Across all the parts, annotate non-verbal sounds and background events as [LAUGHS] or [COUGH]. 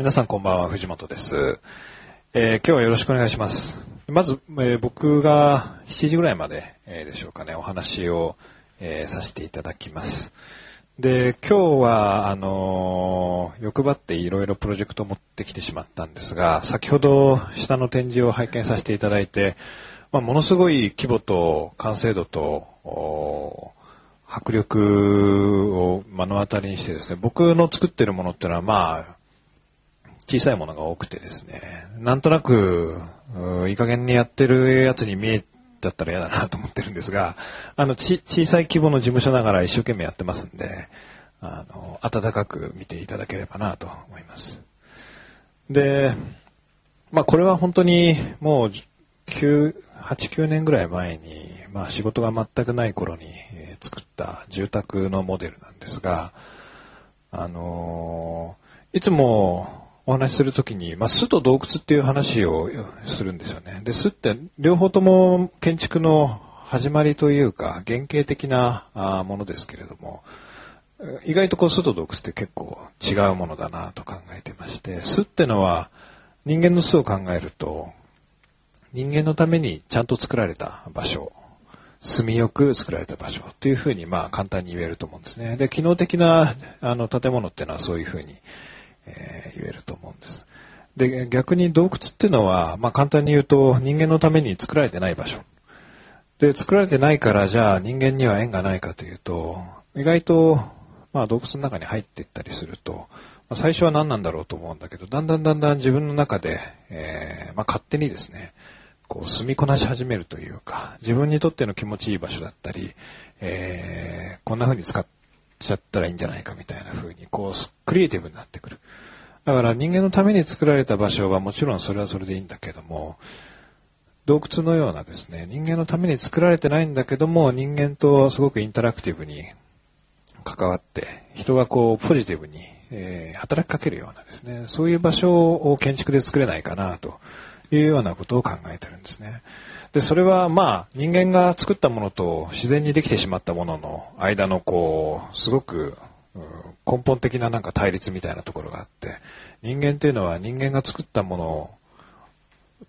皆さんこんばんは、藤本です。えー今日はよろしくお願いします。まず、えー僕が7時ぐらいまで、えーでしょうかね、お話を、えーさせていただきます。で、今日は、あのー欲張っていろいろプロジェクトを持ってきてしまったんですが、先ほど下の展示を拝見させていただいて、まあ、ものすごい規模と完成度と、迫力を目の当たりにしてですね、僕の作ってるものってのはまあ、小さいものが多くてですね、なんとなく、いい加減にやってるやつに見えだったら嫌だなと思ってるんですが、あの、ち、小さい規模の事務所ながら一生懸命やってますんで、あの、温かく見ていただければなと思います。で、まあこれは本当にもう9、8、9年ぐらい前に、まあ仕事が全くない頃に、作った住宅のモデルなんですが、あのいつもお話しするときに、まあ、巣と洞窟っていう話をするんですよね。で、巣って両方とも建築の始まりというか、原型的なものですけれども、意外とこう巣と洞窟って結構違うものだなと考えてまして、巣ってのは人間の巣を考えると、人間のためにちゃんと作られた場所、住みよく作られた場所というふうにまあ簡単に言えると思うんですね。で、機能的なあの建物っていうのはそういうふうに、えー言えると思うんです。で、逆に洞窟っていうのは、まあ簡単に言うと人間のために作られてない場所。で、作られてないからじゃあ人間には縁がないかというと、意外と、まあ洞窟の中に入っていったりすると、まあ最初は何なんだろうと思うんだけど、だんだんだんだん自分の中で、えーまあ勝手にですね、こう住みこなし始めるというか、自分にとっての気持ちいい場所だったり、えーこんな風に使ってちゃったらいいんじゃないかみたいな風に、こう、クリエイティブになってくる。だから人間のために作られた場所はもちろんそれはそれでいいんだけども、洞窟のようなですね、人間のために作られてないんだけども、人間とすごくインタラクティブに関わって、人がこう、ポジティブに、えー働きかけるようなですね、そういう場所を建築で作れないかな、というようなことを考えてるんですね。で、それはまあ、人間が作ったものと自然にできてしまったものの間のこう、すごく、根本的ななんか対立みたいなところがあって、人間というのは人間が作ったものを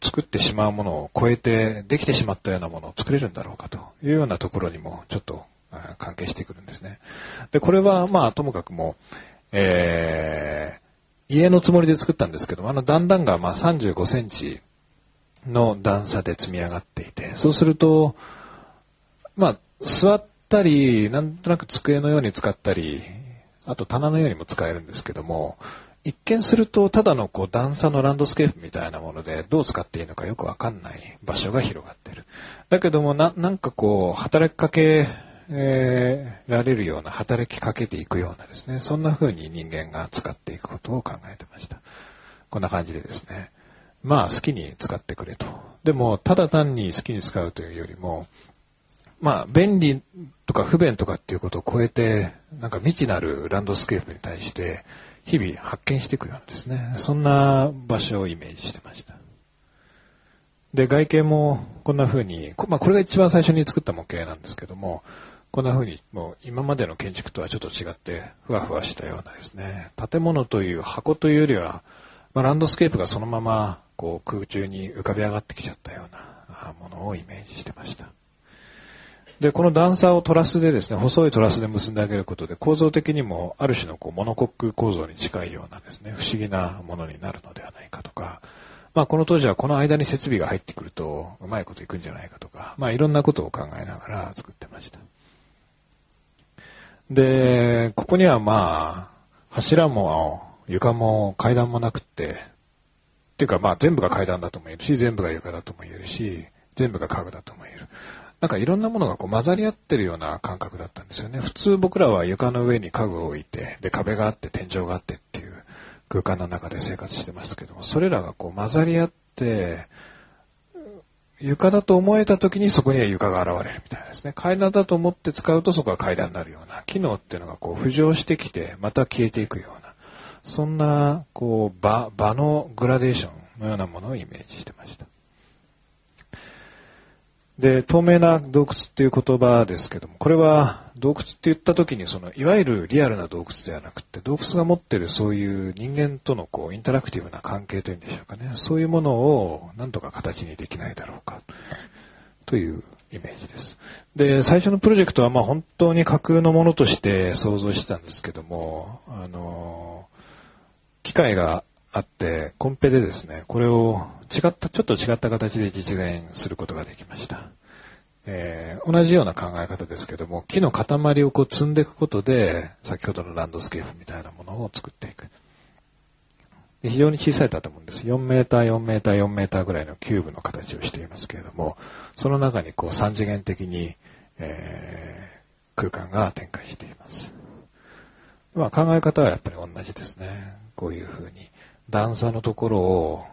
作ってしまうものを超えてできてしまったようなものを作れるんだろうかというようなところにもちょっと関係してくるんですね。で、これはまあともかくも、えー、家のつもりで作ったんですけど、あの段々がまあ35センチの段差で積み上がっていて、そうすると、まあ座ったり、なんとなく机のように使ったり、あと棚のようにも使えるんですけども、一見するとただのこう段差のランドスケープみたいなものでどう使っていいのかよくわかんない場所が広がってる。だけどもな、なんかこう働きかけ、えーられるような働きかけていくようなですね、そんな風に人間が使っていくことを考えてました。こんな感じでですね。まあ好きに使ってくれと。でもただ単に好きに使うというよりも、まあ、便利とか不便とかっていうことを超えて、なんか未知なるランドスケープに対して、日々発見していくようなですね。そんな場所をイメージしてました。で、外形もこんな風に、まあこれが一番最初に作った模型なんですけども、こんな風にもう今までの建築とはちょっと違って、ふわふわしたようなですね、建物という箱というよりは、まあ、ランドスケープがそのままこう空中に浮かび上がってきちゃったようなものをイメージしてました。で、この段差をトラスでですね、細いトラスで結んであげることで、構造的にもある種のこうモノコック構造に近いようなですね、不思議なものになるのではないかとか、まあこの当時はこの間に設備が入ってくると、うまいこといくんじゃないかとか、まあいろんなことを考えながら作ってました。で、ここにはまあ、柱も床も階段もなくって、ていうかまあ全部が階段だとも言えるし、全部が床だとも言えるし、全部が家具だとも言える。なんかいろんなものがこう混ざり合ってるような感覚だったんですよね。普通僕らは床の上に家具を置いて、で壁があって天井があってっていう空間の中で生活してますけども、それらがこう混ざり合って、床だと思えた時にそこには床が現れるみたいですね。階段だと思って使うとそこが階段になるような機能っていうのがこう浮上してきて、また消えていくような、そんなこう場、場のグラデーションのようなものをイメージしてました。で、透明な洞窟っていう言葉ですけども、これは洞窟って言った時にその、いわゆるリアルな洞窟ではなくて、洞窟が持ってるそういう人間とのこう、インタラクティブな関係というんでしょうかね。そういうものをなんとか形にできないだろうか、というイメージです。で、最初のプロジェクトはまあ本当に架空のものとして想像してたんですけども、あの、機械があって、コンペでですね、これを違った、ちょっと違った形で実現することができました。えー、同じような考え方ですけども、木の塊をこう積んでいくことで、先ほどのランドスケープみたいなものを作っていく。非常に小さい建物です。4メーター、4メーター、4メーターぐらいのキューブの形をしていますけれども、その中にこう3次元的に、えー、空間が展開しています。まあ考え方はやっぱり同じですね。こういうふうに段差のところを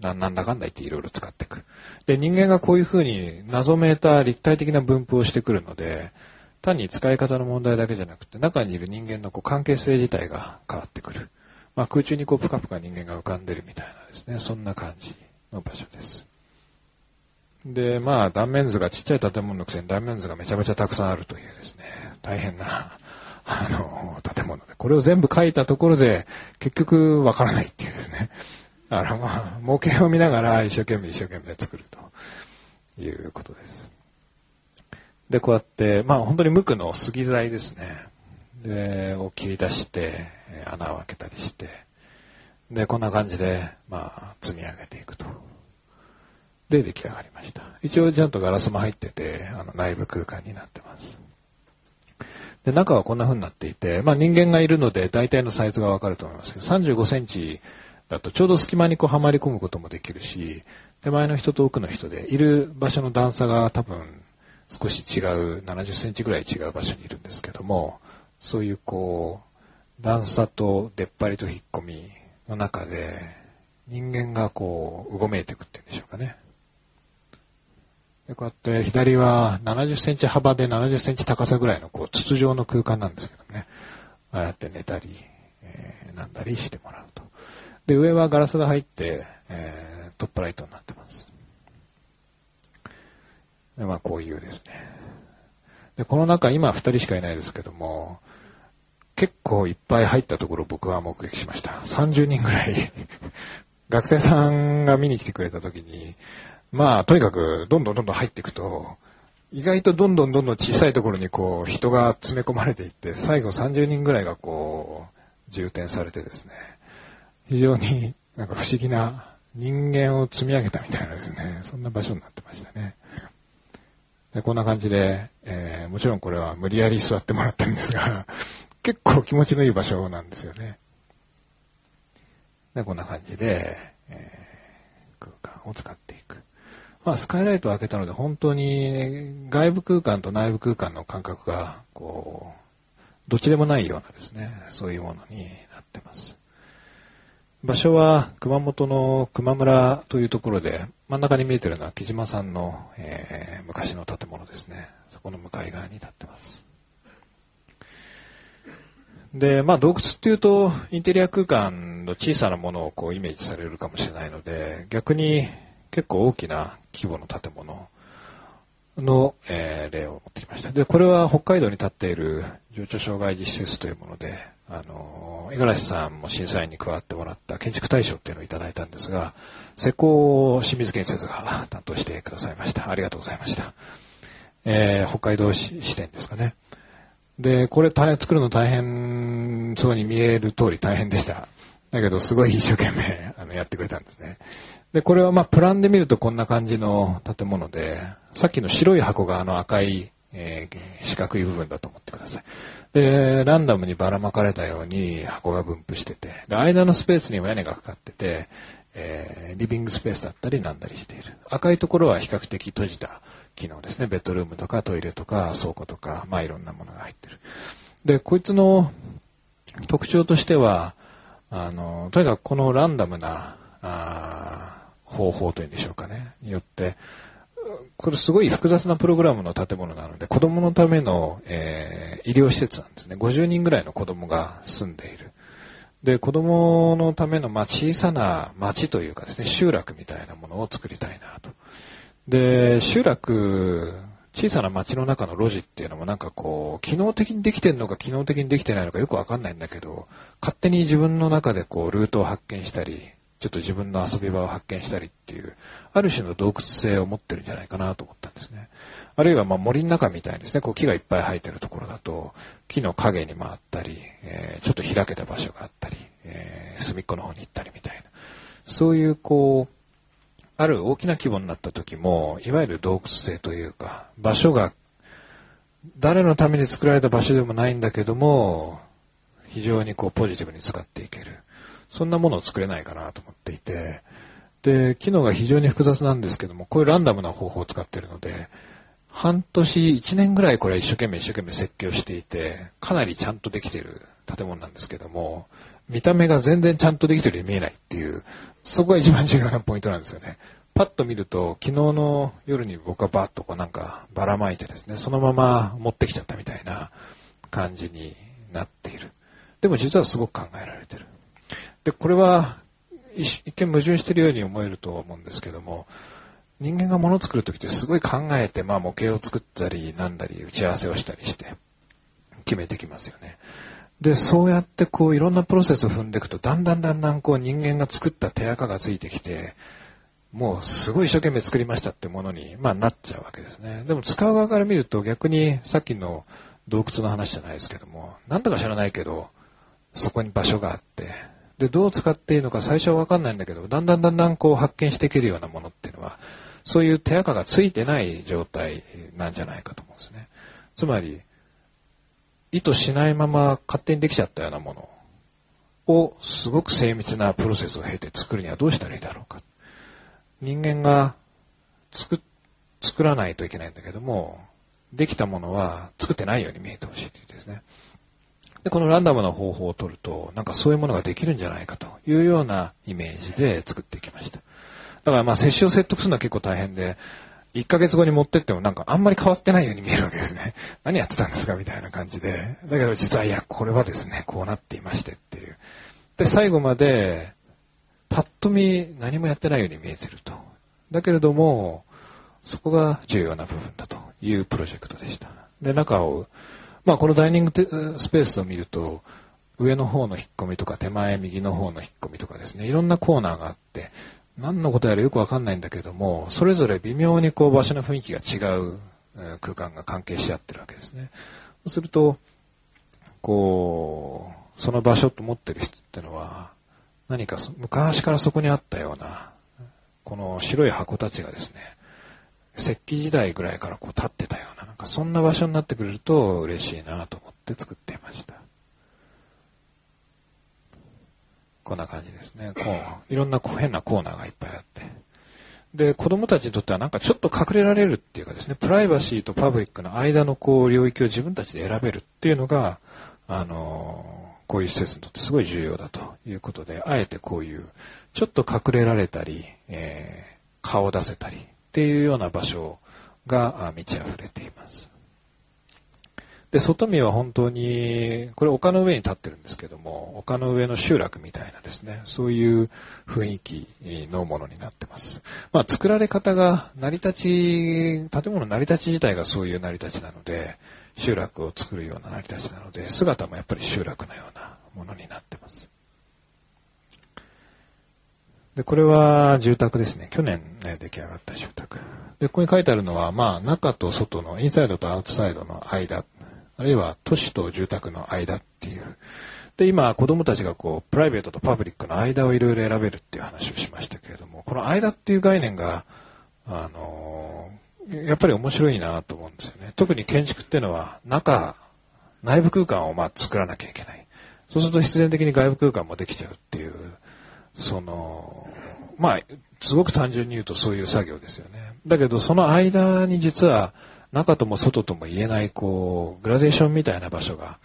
なんだかんだ言っていろいろ使っていく。で、人間がこういうふうに謎めいた立体的な分布をしてくるので、単に使い方の問題だけじゃなくて、中にいる人間のこう関係性自体が変わってくる。まあ、空中にこうぷかぷか人間が浮かんでるみたいなですね、そんな感じの場所です。で、まあ、断面図がちっちゃい建物のくせに断面図がめちゃめちゃたくさんあるというですね、大変な、あの、建物で、これを全部書いたところで、結局わからないっていうですね、あの、まあ、模型を見ながら一生懸命一生懸命作るということです。で、こうやって、まあ本当に無垢の杉材ですね。で、を切り出して、穴を開けたりして、で、こんな感じで、まあ、積み上げていくと。で、出来上がりました。一応ちゃんとガラスも入ってて、あの、内部空間になってます。で、中はこんな風になっていて、まあ人間がいるので大体のサイズがわかると思いますけど、35センチだとちょうど隙間にこうはまり込むこともできるし、手前の人と奥の人でいる場所の段差が多分少し違う、70センチぐらい違う場所にいるんですけども、そういうこう、段差と出っ張りと引っ込みの中で、人間がこう、うごめいていくっていうんでしょうかね。でこうやって左は70センチ幅で70センチ高さぐらいのこう筒状の空間なんですけどね。ああやって寝たり、えー、なんだりしてもらうと。で、上はガラスが入って、えー、トップライトになってます。で、まあ、こういうですね。で、この中、今二人しかいないですけども、結構いっぱい入ったところ僕は目撃しました。30人ぐらい [LAUGHS] 学生さんが見に来てくれた時に、まあ、とにかく、どんどんどんどん入っていくと、意外とどんどんどんどん小さいところにこう、人が詰め込まれていって、最後30人ぐらいがこう、重点されてですね、非常になんか不思議な人間を積み上げたみたいなですね、そんな場所になってましたね。でこんな感じで、えー、もちろんこれは無理やり座ってもらったんですが、結構気持ちのいい場所なんですよね。でこんな感じで、えー、空間を使っていく。まあ、スカイライトを開けたので、本当に外部空間と内部空間の感覚が、こう、どっちでもないようなですね、そういうものになってます。場所は熊本の熊村というところで、真ん中に見えてるのは木島さんの、えー、昔の建物ですね。そこの向かい側に立ってます。で、まあ洞窟っていうと、インテリア空間の小さなものをこうイメージされるかもしれないので、逆に結構大きな規模の建物の、えー、例を持ってきました。で、これは北海道に立っている情緒障害実施設というもので、あの、五十嵐さんも審査員に加わってもらった建築大賞っていうのをいただいたんですが、施工を清水建設が担当してくださいました。ありがとうございました。えー、北海道支店ですかね。で、これ大作るの大変そうに見える通り大変でした。だけど、すごい一生懸命あのやってくれたんですね。で、これはまあ、プランで見るとこんな感じの建物で、さっきの白い箱があの赤い、えー、四角い部分だと思ってください。で、ランダムにばらまかれたように箱が分布してて、で、間のスペースにも屋根がかかってて、えー、リビングスペースだったりなんだりしている。赤いところは比較的閉じた機能ですね。ベッドルームとかトイレとか倉庫とか、まあいろんなものが入ってる。で、こいつの特徴としては、あの、とにかくこのランダムな、あ方法というんでしょうかね、によって、これすごい複雑なプログラムの建物なので、子供のための、えー、医療施設なんですね。50人ぐらいの子供が住んでいる。で、子供のための、まあ、小さな町というかですね、集落みたいなものを作りたいなと。で、集落、小さな町の中の路地っていうのもなんかこう、機能的にできてるのか機能的にできてないのかよくわかんないんだけど、勝手に自分の中でこう、ルートを発見したり、ちょっと自分の遊び場を発見したりっていう、ある種の洞窟性を持ってるんじゃないかなと思ったんですね。あるいはま森の中みたいですね、こう木がいっぱい生えてるところだと、木の影に回ったり、えー、ちょっと開けた場所があったり、えー、隅っこの方に行ったりみたいな。そういうこう、ある大きな規模になった時も、いわゆる洞窟性というか、場所が誰のために作られた場所でもないんだけども、非常にこうポジティブに使っていける。そんなものを作れないかなと思っていて、で、機能が非常に複雑なんですけども、こういうランダムな方法を使ってるので、半年、一年ぐらいこれ一生懸命一生懸命設計をしていて、かなりちゃんとできている建物なんですけども、見た目が全然ちゃんとできてるように見えないっていう、そこが一番重要なポイントなんですよね。パッと見ると、昨日の夜に僕はバッとこうなんかばらまいてですね、そのまま持ってきちゃったみたいな感じになっている。でも実はすごく考えられてる。で、これは一見矛盾しているように思えると思うんですけども、人間が物を作るときってすごい考えて、まあ模型を作ったりなんだり打ち合わせをしたりして決めてきますよね。で、そうやってこういろんなプロセスを踏んでいくと、だんだんだんだんこう人間が作った手垢がついてきて、もうすごい一生懸命作りましたってものに、まあなっちゃうわけですね。でも使う側から見ると逆にさっきの洞窟の話じゃないですけども、なんだか知らないけど、そこに場所があって、で、どう使っていいのか最初はわかんないんだけど、だんだんだんだんこう発見していけるようなものっていうのは、そういう手垢がついてない状態なんじゃないかと思うんですね。つまり、意図しないまま勝手にできちゃったようなものをすごく精密なプロセスを経て作るにはどうしたらいいだろうか。人間が作、作らないといけないんだけども、できたものは作ってないように見えてほしいというですね。で、このランダムな方法を取ると、なんかそういうものができるんじゃないかというようなイメージで作っていきました。だからまあ、接種を説得するのは結構大変で、1ヶ月後に持ってってもなんかあんまり変わってないように見えるわけですね。[LAUGHS] 何やってたんですかみたいな感じで。だけど実はいや、これはですね、こうなっていましてっていう。で、最後まで、パッと見何もやってないように見えてると。だけれども、そこが重要な部分だというプロジェクトでした。で、中を、まあこのダイニングスペースを見ると、上の方の引っ込みとか手前右の方の引っ込みとかですね、いろんなコーナーがあって、何のことやらよくわかんないんだけども、それぞれ微妙にこう場所の雰囲気が違う空間が関係し合ってるわけですね。そうすると、こう、その場所と思ってる人ってのは、何か昔からそこにあったような、この白い箱たちがですね、石器時代ぐらいからこう立ってたような、なんかそんな場所になってくれると嬉しいなと思って作っていました。こんな感じですね。こう、いろんな変なコーナーがいっぱいあって。で、子供たちにとってはなんかちょっと隠れられるっていうかですね、プライバシーとパブリックの間のこう領域を自分たちで選べるっていうのが、あのこういう施設にとってすごい重要だということで、あえてこういう、ちょっと隠れられたり、えー、顔を出せたりっていうような場所が満ち溢れています。で、外見は本当に、これ丘の上に立ってるんですけども、丘の上の集落みたいなですね、そういう雰囲気のものになってます。まあ、作られ方が、成り立ち、建物成り立ち自体がそういう成り立ちなので、集落を作るような成り立ちなので、姿もやっぱり集落のようなものになってます。で、これは住宅ですね。去年、ね、出来上がった住宅。で、ここに書いてあるのは、まあ、中と外の、インサイドとアウトサイドの間あるいは都市と住宅の間っていう。で、今、子供たちがこう、プライベートとパブリックの間をいろいろ選べるっていう話をしましたけれども、この間っていう概念が、あのー、やっぱり面白いなと思うんですよね。特に建築っていうのは、中、内部空間をまあ作らなきゃいけない。そうすると必然的に外部空間もできちゃうっていう、その、まあ、すごく単純に言うとそういう作業ですよね。だけど、その間に実は、中とも外とも言えない、こう、グラデーションみたいな場所が、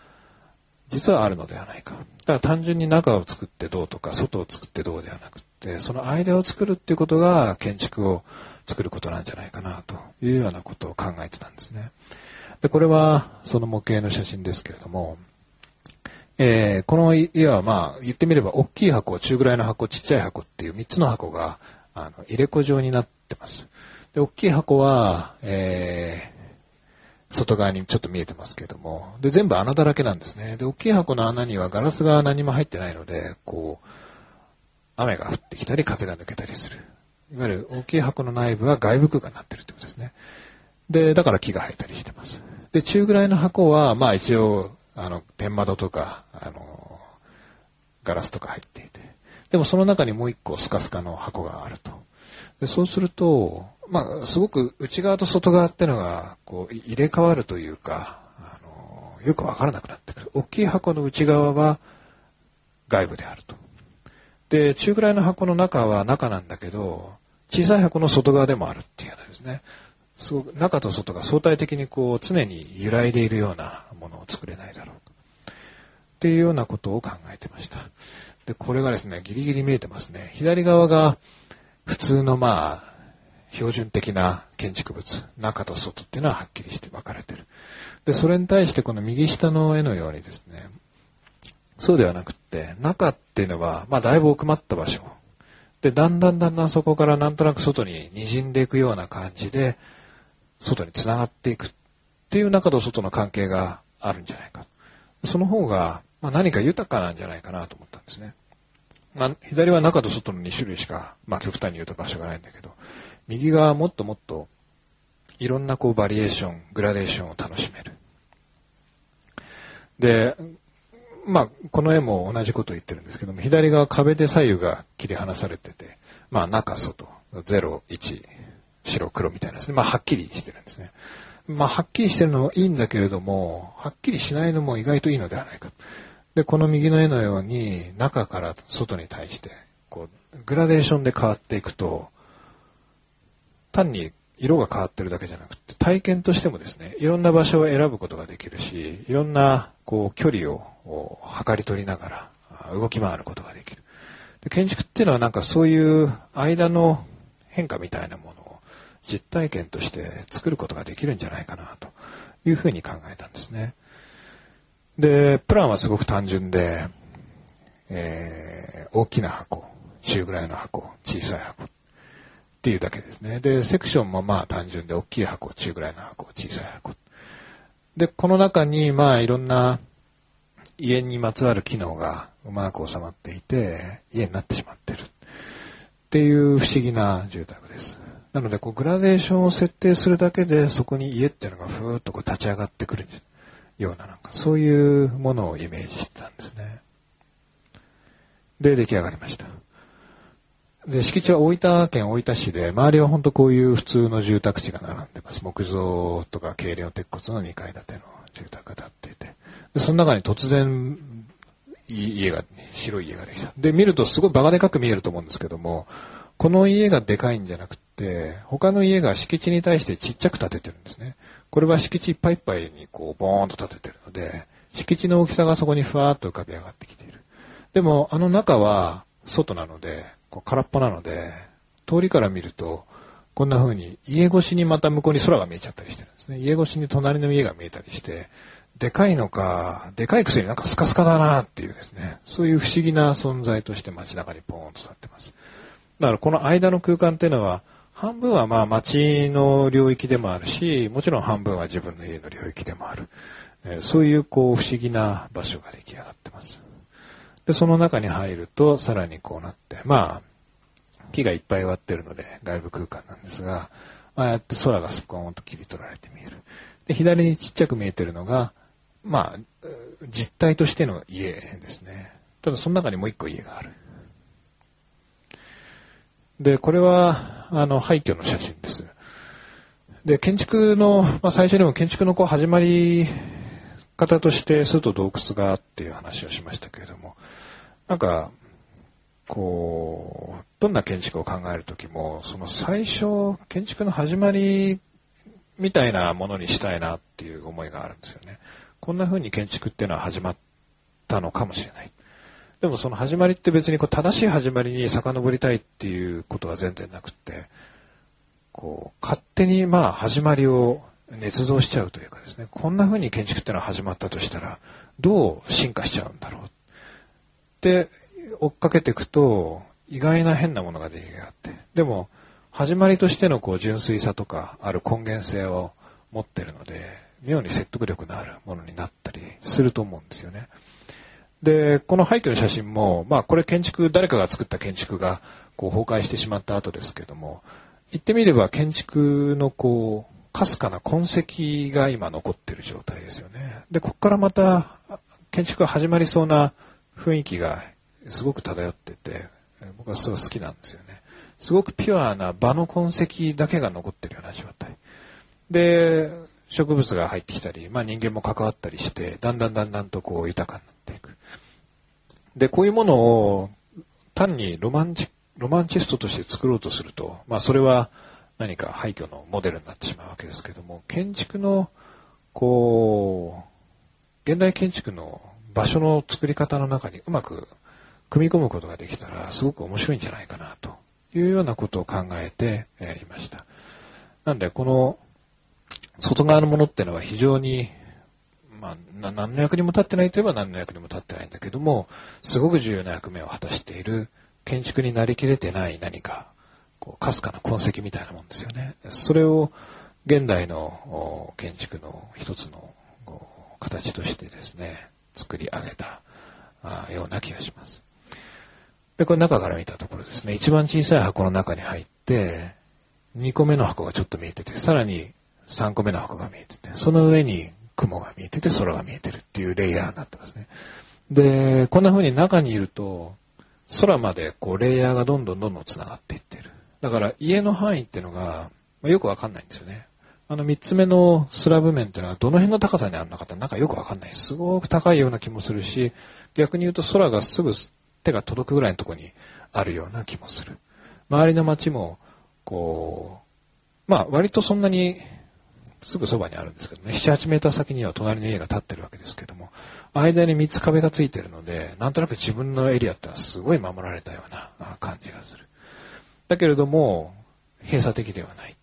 実はあるのではないか。だから単純に中を作ってどうとか、外を作ってどうではなくて、その間を作るっていうことが建築を作ることなんじゃないかな、というようなことを考えてたんですね。で、これは、その模型の写真ですけれども、えー、この家はまあ、言ってみれば、大きい箱、中ぐらいの箱、ちっちゃい箱っていう3つの箱が、あの、入れ子状になってます。で、大きい箱は、えー、外側にちょっと見えてますけども、で、全部穴だらけなんですね。で、大きい箱の穴にはガラスが何も入ってないので、こう、雨が降ってきたり風が抜けたりする。いわゆる大きい箱の内部は外部空間になってるってことですね。で、だから木が生えたりしてます。で、中ぐらいの箱は、まあ一応、あの、天窓とか、あの、ガラスとか入っていて。でもその中にもう一個スカスカの箱があると。でそうすると、まあ、すごく内側と外側ってのが、こう、入れ替わるというか、あの、よくわからなくなってくる。大きい箱の内側は外部であると。で、中ぐらいの箱の中は中なんだけど、小さい箱の外側でもあるっていうようなですね。すごく中と外が相対的にこう常に揺らいでいるようなものを作れないだろうっていうようなことを考えてました。で、これがですね、ギリギリ見えてますね。左側が普通のまあ、標準的な建築物、中と外っていうのははっきりして分かれてる。で、それに対してこの右下の絵のようにですね、そうではなくって、中っていうのは、まあだいぶ奥まった場所。で、だんだんだんだんそこからなんとなく外に滲んでいくような感じで、外に繋がっていくっていう中と外の関係があるんじゃないか。その方が、まあ、何か豊かなんじゃないかなと思ったんですね。まあ、左は中と外の2種類しか、まあ、極端に言うと場所がないんだけど、右側はもっともっといろんなこうバリエーション、グラデーションを楽しめる。で、まあ、この絵も同じことを言ってるんですけども、左側壁で左右が切り離されてて、まあ、中、外、0、1、白、黒みたいなですね。まあ、はっきりしてるんですね。まあ、はっきりしてるのもいいんだけれども、はっきりしないのも意外といいのではないか。で、この右の絵のように、中から外に対して、こう、グラデーションで変わっていくと、単に色が変わってるだけじゃなくて、体験としてもですね、いろんな場所を選ぶことができるし、いろんな、こう、距離を測り取りながら、動き回ることができる。建築っていうのはなんかそういう間の変化みたいなもの実体験として作ることができるんじゃないかなというふうに考えたんですね。で、プランはすごく単純で、えー、大きな箱、中ぐらいの箱、小さい箱っていうだけですね。で、セクションもまあ単純で、大きい箱、中ぐらいの箱、小さい箱。で、この中にまあいろんな家にまつわる機能がうまく収まっていて、家になってしまってる。っていう不思議な住宅です。なので、こう、グラデーションを設定するだけで、そこに家っていうのがふーっとこう立ち上がってくるような、なんか、そういうものをイメージしてたんですね。で、出来上がりました。で、敷地は大分県大分市で、周りは本当こういう普通の住宅地が並んでます。木造とか軽量鉄骨の2階建ての住宅が建っていて。で、その中に突然、家が、白い家ができた。で、見るとすごいバカでかく見えると思うんですけども、この家がでかいんじゃなくて、他の家が敷地に対してちっちゃく建ててるんですね。これは敷地いっぱいいっぱいにこう、ボーンと建ててるので、敷地の大きさがそこにふわーっと浮かび上がってきている。でも、あの中は外なので、こう空っぽなので、通りから見ると、こんな風に家越しにまた向こうに空が見えちゃったりしてるんですね。家越しに隣の家が見えたりして、でかいのか、でかいくせになんかスカスカだなっていうですね、そういう不思議な存在として街中にポーンと立ってます。だからこの間の空間っていうのは、半分はまあ街の領域でもあるし、もちろん半分は自分の家の領域でもある。えー、そういうこう不思議な場所が出来上がってます。で、その中に入るとさらにこうなって、まあ、木がいっぱい割ってるので外部空間なんですが、ああやって空がスポーンと切り取られて見える。で、左にちっちゃく見えてるのが、まあ、実体としての家ですね。ただその中にもう一個家がある。で、これは、あの、廃墟の写真です。で、建築の、まあ、最初にも建築のこう始まり方として、外洞窟がっていう話をしましたけれども、なんか、こう、どんな建築を考えるときも、その最初、建築の始まりみたいなものにしたいなっていう思いがあるんですよね。こんな風に建築っていうのは始まったのかもしれない。でもその始まりって別にこう正しい始まりに遡りたいっていうことは全然なくって、こう、勝手にまあ始まりを捏造しちゃうというかですね、こんな風に建築ってのは始まったとしたら、どう進化しちゃうんだろうって追っかけていくと、意外な変なものが出来上がって。でも、始まりとしてのこう純粋さとかある根源性を持ってるので、妙に説得力のあるものになったりすると思うんですよね。で、この廃墟の写真も、まあこれ建築、誰かが作った建築がこう崩壊してしまった後ですけども、言ってみれば建築のこう、かすかな痕跡が今残ってる状態ですよね。で、ここからまた建築が始まりそうな雰囲気がすごく漂ってて、僕はすごい好きなんですよね。すごくピュアな場の痕跡だけが残ってるような状態。で、植物が入ってきたり、まあ人間も関わったりして、だんだんだんだんとこう豊かになって。で、こういうものを単にロマンチ、ロマンチストとして作ろうとすると、まあそれは何か廃墟のモデルになってしまうわけですけども、建築の、こう、現代建築の場所の作り方の中にうまく組み込むことができたら、すごく面白いんじゃないかな、というようなことを考えて、えいました。なんで、この、外側のものっていうのは非常に、まあ、何の役にも立ってないといえば何の役にも立ってないんだけども、すごく重要な役目を果たしている建築になりきれてない何か、こう、かすかな痕跡みたいなもんですよね。それを現代の建築の一つの形としてですね、作り上げたような気がします。で、これ中から見たところですね、一番小さい箱の中に入って、2個目の箱がちょっと見えてて、さらに3個目の箱が見えてて、その上に雲が見えてて空が見えてるっていうレイヤーになってますね。で、こんな風に中にいると、空までこうレイヤーがどんどんどんどん繋がっていってる。だから家の範囲っていうのが、まあ、よくわかんないんですよね。あの三つ目のスラブ面っていうのはどの辺の高さにあるのかってなんかよくわかんない。すごく高いような気もするし、逆に言うと空がすぐ手が届くぐらいのとこにあるような気もする。周りの街も、こう、まあ割とそんなにすぐそばにあるんですけどね、7、8メーター先には隣の家が建ってるわけですけども、間に3つ壁がついてるので、なんとなく自分のエリアってのはすごい守られたような感じがする。だけれども、閉鎖的ではない。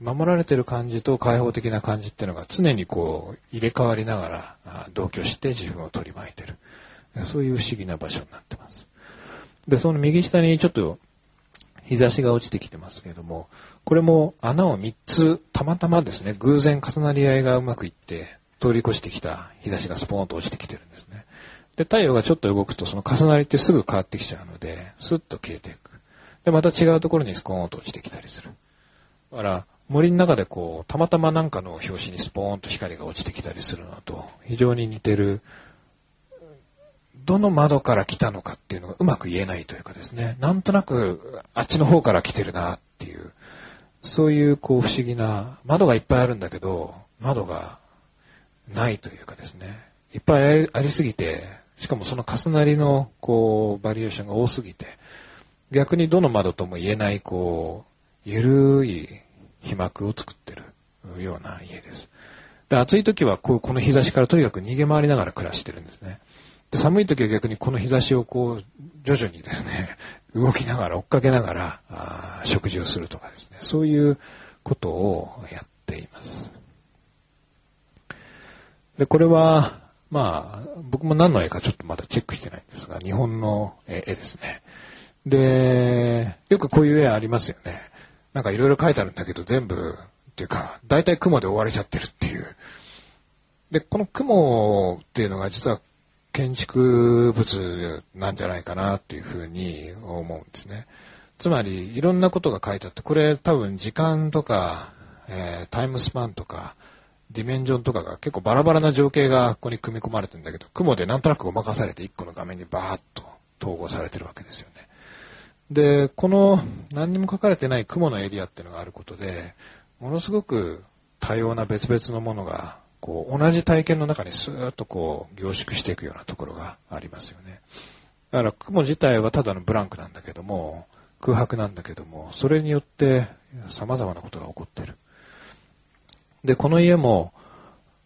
守られてる感じと開放的な感じっていうのが常にこう入れ替わりながら同居して自分を取り巻いてる。そういう不思議な場所になってます。で、その右下にちょっと日差しが落ちてきてますけども、これも穴を3つ、たまたまですね、偶然重なり合いがうまくいって、通り越してきた日差しがスポーンと落ちてきてるんですね。で、太陽がちょっと動くと、その重なりってすぐ変わってきちゃうので、スッと消えていく。で、また違うところにスコーンと落ちてきたりする。だから、森の中でこう、たまたまなんかの表紙にスポーンと光が落ちてきたりするのと、非常に似てるどの窓から来たのかっていうのがうまく言えないというかですね、なんとなくあっちの方から来てるなっていう、そういうこう不思議な、窓がいっぱいあるんだけど、窓がないというかですね、いっぱいありすぎて、しかもその重なりのこうバリエーションが多すぎて、逆にどの窓とも言えないこう、ゆるい被膜を作ってるような家です。で暑い時はこうこの日差しからとにかく逃げ回りながら暮らしてるんですね。寒い時は逆にこの日差しをこう、徐々にですね、動きながら、追っかけながら、あ食事をするとかですね、そういうことをやっています。で、これは、まあ、僕も何の絵かちょっとまだチェックしてないんですが、日本の絵ですね。で、よくこういう絵ありますよね。なんかいろいろ書いてあるんだけど、全部、っていうか、大体雲で追われちゃってるっていう。で、この雲っていうのが実は建築物なんじゃないかなっていうふうに思うんですね。つまり、いろんなことが書いてあって、これ多分時間とか、えー、タイムスパンとか、ディメンジョンとかが結構バラバラな情景がここに組み込まれてるんだけど、雲でなんとなくごまかされて一個の画面にバーッと統合されてるわけですよね。で、この何にも書かれてない雲のエリアっていうのがあることで、ものすごく多様な別々のものがこう、同じ体験の中にスーッとこう、凝縮していくようなところがありますよね。だから雲自体はただのブランクなんだけども、空白なんだけども、それによって様々なことが起こってる。で、この家も、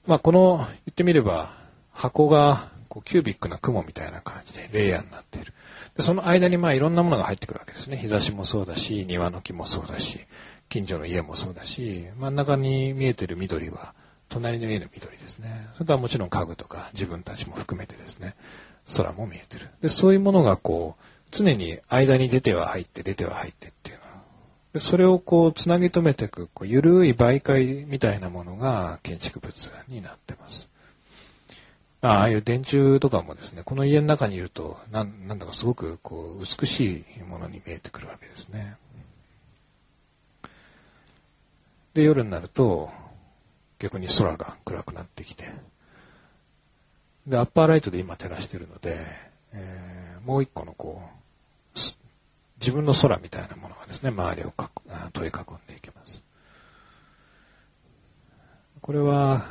まあ、この、言ってみれば、箱が、こう、キュービックな雲みたいな感じで、レイヤーになっている。で、その間にまあ、いろんなものが入ってくるわけですね。日差しもそうだし、庭の木もそうだし、近所の家もそうだし、真ん中に見えてる緑は、隣の家の緑ですね。それからもちろん家具とか自分たちも含めてですね、空も見えてる。で、そういうものがこう、常に間に出ては入って出ては入ってっていうのは。でそれをこう、つなぎ止めていく、こう、ゆるい媒介みたいなものが建築物になってます。ああいう電柱とかもですね、この家の中にいると、なん、なんだかすごくこう、美しいものに見えてくるわけですね。で、夜になると、逆に空が暗くなってきて、で、アッパーライトで今照らしてるので、えー、もう一個のこう、自分の空みたいなものがですね、周りをか取り囲んでいきます。これは、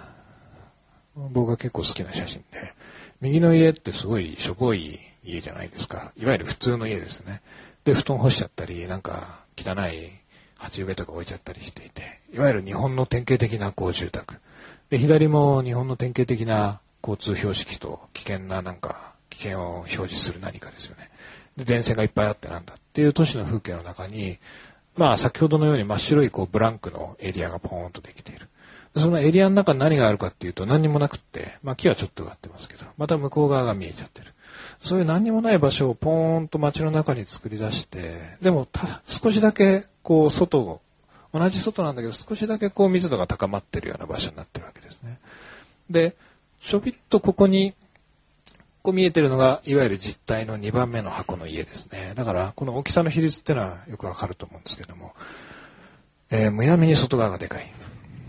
僕が結構好きな写真で、右の家ってすごいしょぼい家じゃないですか。いわゆる普通の家ですね。で、布団干しちゃったり、なんか汚い鉢植えとか置いちゃったりしていて、いわゆる日本の典型的なこう住宅。で、左も日本の典型的な交通標識と危険ななんか、危険を表示する何かですよね。で、電線がいっぱいあってなんだっていう都市の風景の中に、まあ先ほどのように真っ白いこうブランクのエリアがポーンとできている。そのエリアの中に何があるかっていうと何にもなくって、まあ木はちょっと植わってますけど、また向こう側が見えちゃってる。そういう何にもない場所をポーンと街の中に作り出して、でも少しだけこう外を、同じ外なんだけど少しだけこう密度が高まってるような場所になってるわけですね。で、ちょびっとここに、こう見えてるのが、いわゆる実体の2番目の箱の家ですね。だから、この大きさの比率っていうのはよくわかると思うんですけども、えー、むやみに外側がでかい。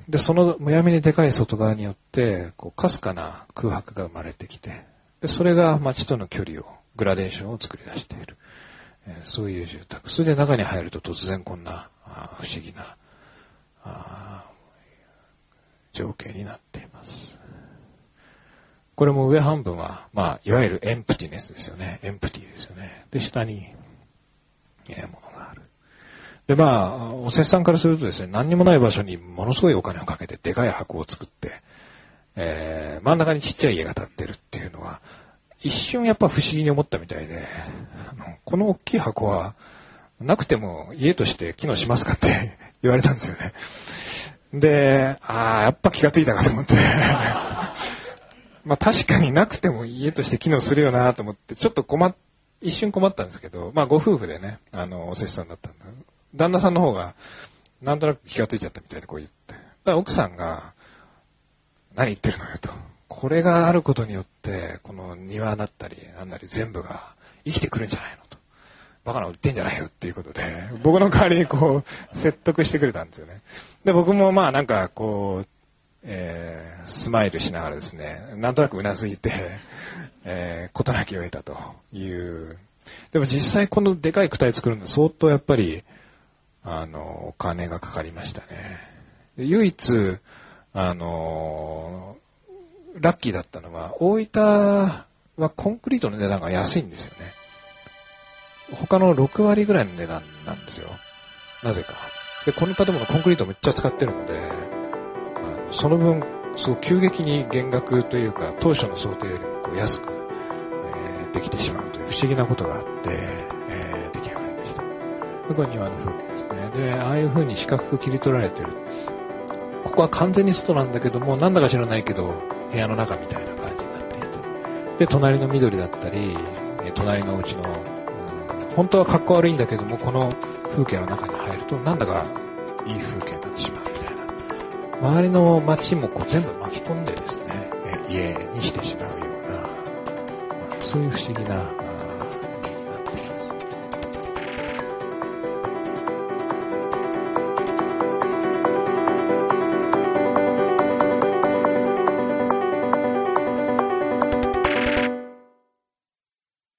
で、そのむやみにでかい外側によって、こう、かすかな空白が生まれてきて、で、それが街との距離を、グラデーションを作り出している。そういう住宅。それで中に入ると突然こんな、不思議な、情景になっています。これも上半分は、まあ、いわゆるエンプティネスですよね。エンプティですよね。で、下に、えー、ものがある。で、まあ、おせっさんからするとですね、何にもない場所にものすごいお金をかけて、でかい箱を作って、えー、真ん中にちっちゃい家が建ってるっていうのは、一瞬やっぱ不思議に思ったみたいで、この大きい箱は、なくても家として機能しますかって [LAUGHS] 言われたんですよね。で、ああ、やっぱ気がついたかと思って [LAUGHS] まあ確かになくても家として機能するよなと思って、ちょっと困っ、一瞬困ったんですけど、まあご夫婦でね、あの、おせっさんだったんだ。旦那さんの方が、なんとなく気がついちゃったみたいでこう言って。だから奥さんが、何言ってるのよと。これがあることによって、この庭だったり、なんだり全部が生きてくるんじゃないのと。バカなこと言ってんじゃないよっていうことで、僕の代わりにこう、説得してくれたんですよね。で、僕もまあなんかこう、えー、スマイルしながらですね、なんとなくうなずいて、えー、事なきを得たという。でも実際このでかい躯体作るの相当やっぱり、あの、お金がかかりましたね。唯一、あの、ラッキーだったのは、大分はコンクリートの値段が安いんですよね。他の6割ぐらいの値段なんですよ。なぜか。で、この建物コンクリートめっちゃ使ってるので、あのその分、そう急激に減額というか、当初の想定よりもこう安く、えー、できてしまうという不思議なことがあって、え、出来上がりました。これは庭の風景ですね。で、ああいう風に四角く切り取られてる。ここは完全に外なんだけども、なんだか知らないけど、部屋の中みたいな感じになっていて。で、隣の緑だったり、隣のうちの、うん、本当は格好悪いんだけども、この風景の中に入ると、なんだかいい風景になってしまうみたいな。周りの街もこう全部巻き込んでですね、家にしてしまうような、そういう不思議な